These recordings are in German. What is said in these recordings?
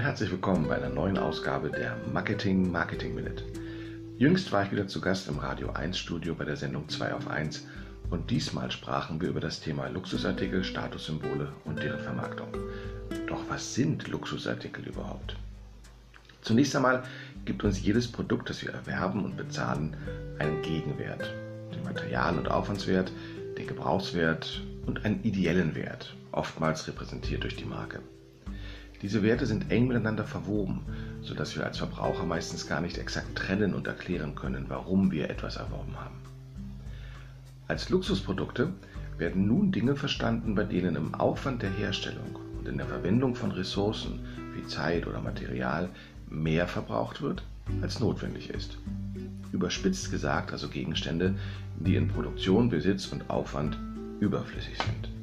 herzlich willkommen bei einer neuen Ausgabe der Marketing Marketing Minute. Jüngst war ich wieder zu Gast im Radio 1 Studio bei der Sendung 2 auf 1 und diesmal sprachen wir über das Thema Luxusartikel, Statussymbole und deren Vermarktung. Doch was sind Luxusartikel überhaupt? Zunächst einmal gibt uns jedes Produkt, das wir erwerben und bezahlen, einen Gegenwert, den Material- und Aufwandswert, den Gebrauchswert und einen ideellen Wert, oftmals repräsentiert durch die Marke. Diese Werte sind eng miteinander verwoben, sodass wir als Verbraucher meistens gar nicht exakt trennen und erklären können, warum wir etwas erworben haben. Als Luxusprodukte werden nun Dinge verstanden, bei denen im Aufwand der Herstellung und in der Verwendung von Ressourcen wie Zeit oder Material mehr verbraucht wird, als notwendig ist. Überspitzt gesagt also Gegenstände, die in Produktion, Besitz und Aufwand überflüssig sind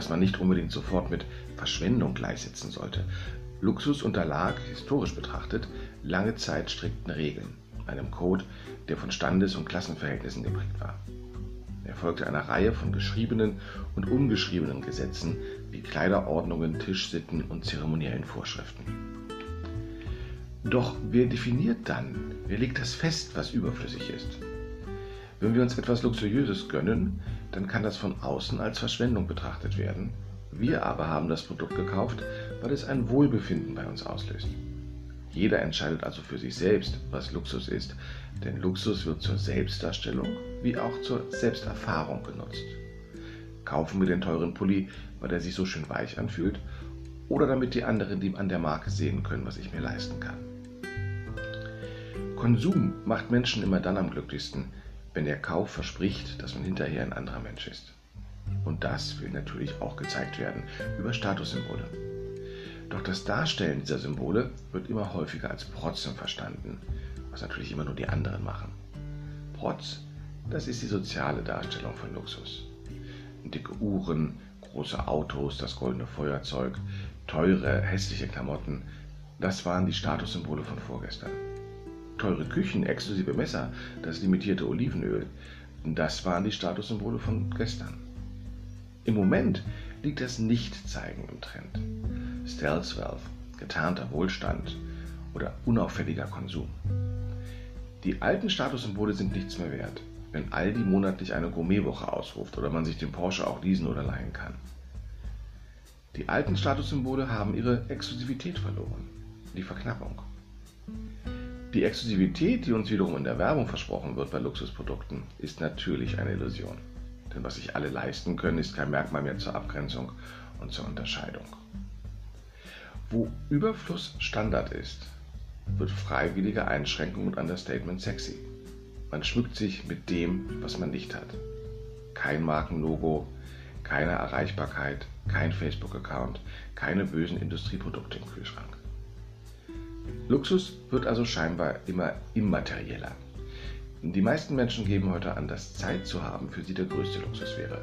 was man nicht unbedingt sofort mit Verschwendung gleichsetzen sollte. Luxus unterlag, historisch betrachtet, lange Zeit strikten Regeln, einem Code, der von Standes- und Klassenverhältnissen geprägt war. Er folgte einer Reihe von geschriebenen und ungeschriebenen Gesetzen wie Kleiderordnungen, Tischsitten und zeremoniellen Vorschriften. Doch wer definiert dann, wer legt das fest, was überflüssig ist? Wenn wir uns etwas Luxuriöses gönnen, dann kann das von außen als Verschwendung betrachtet werden. Wir aber haben das Produkt gekauft, weil es ein Wohlbefinden bei uns auslöst. Jeder entscheidet also für sich selbst, was Luxus ist, denn Luxus wird zur Selbstdarstellung wie auch zur Selbsterfahrung genutzt. Kaufen wir den teuren Pulli, weil er sich so schön weich anfühlt, oder damit die anderen die an der Marke sehen können, was ich mir leisten kann. Konsum macht Menschen immer dann am glücklichsten, wenn der Kauf verspricht, dass man hinterher ein anderer Mensch ist. Und das will natürlich auch gezeigt werden über Statussymbole. Doch das Darstellen dieser Symbole wird immer häufiger als Protzen verstanden, was natürlich immer nur die anderen machen. Protz, das ist die soziale Darstellung von Luxus. Dicke Uhren, große Autos, das goldene Feuerzeug, teure, hässliche Klamotten, das waren die Statussymbole von vorgestern teure Küchen, exklusive Messer, das limitierte Olivenöl. Das waren die Statussymbole von gestern. Im Moment liegt das Nichtzeigen im Trend. Stealth Wealth, getarnter Wohlstand oder unauffälliger Konsum. Die alten Statussymbole sind nichts mehr wert, wenn Aldi monatlich eine Gourmetwoche ausruft oder man sich den Porsche auch leasen oder leihen kann. Die alten Statussymbole haben ihre Exklusivität verloren, die Verknappung. Die Exklusivität, die uns wiederum in der Werbung versprochen wird bei Luxusprodukten, ist natürlich eine Illusion. Denn was sich alle leisten können, ist kein Merkmal mehr zur Abgrenzung und zur Unterscheidung. Wo Überfluss Standard ist, wird freiwillige Einschränkung und Understatement sexy. Man schmückt sich mit dem, was man nicht hat. Kein Markenlogo, keine Erreichbarkeit, kein Facebook-Account, keine bösen Industrieprodukte im Kühlschrank. Luxus wird also scheinbar immer immaterieller. Die meisten Menschen geben heute an, dass Zeit zu haben für sie der größte Luxus wäre.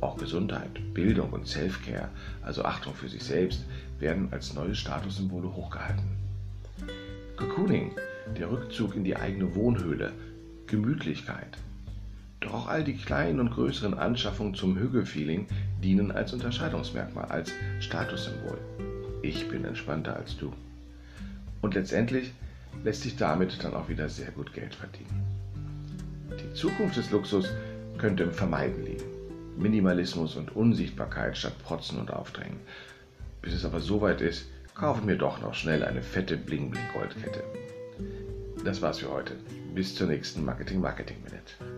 Auch Gesundheit, Bildung und Self-Care, also Achtung für sich selbst, werden als neue Statussymbole hochgehalten. Cocooning, der Rückzug in die eigene Wohnhöhle, Gemütlichkeit. Doch auch all die kleinen und größeren Anschaffungen zum Hügel-Feeling dienen als Unterscheidungsmerkmal, als Statussymbol. Ich bin entspannter als du. Und letztendlich lässt sich damit dann auch wieder sehr gut Geld verdienen. Die Zukunft des Luxus könnte im Vermeiden liegen. Minimalismus und Unsichtbarkeit statt Protzen und Aufdrängen. Bis es aber soweit ist, kaufen wir doch noch schnell eine fette Bling-Bling-Goldkette. Das war's für heute. Bis zur nächsten Marketing Marketing Minute.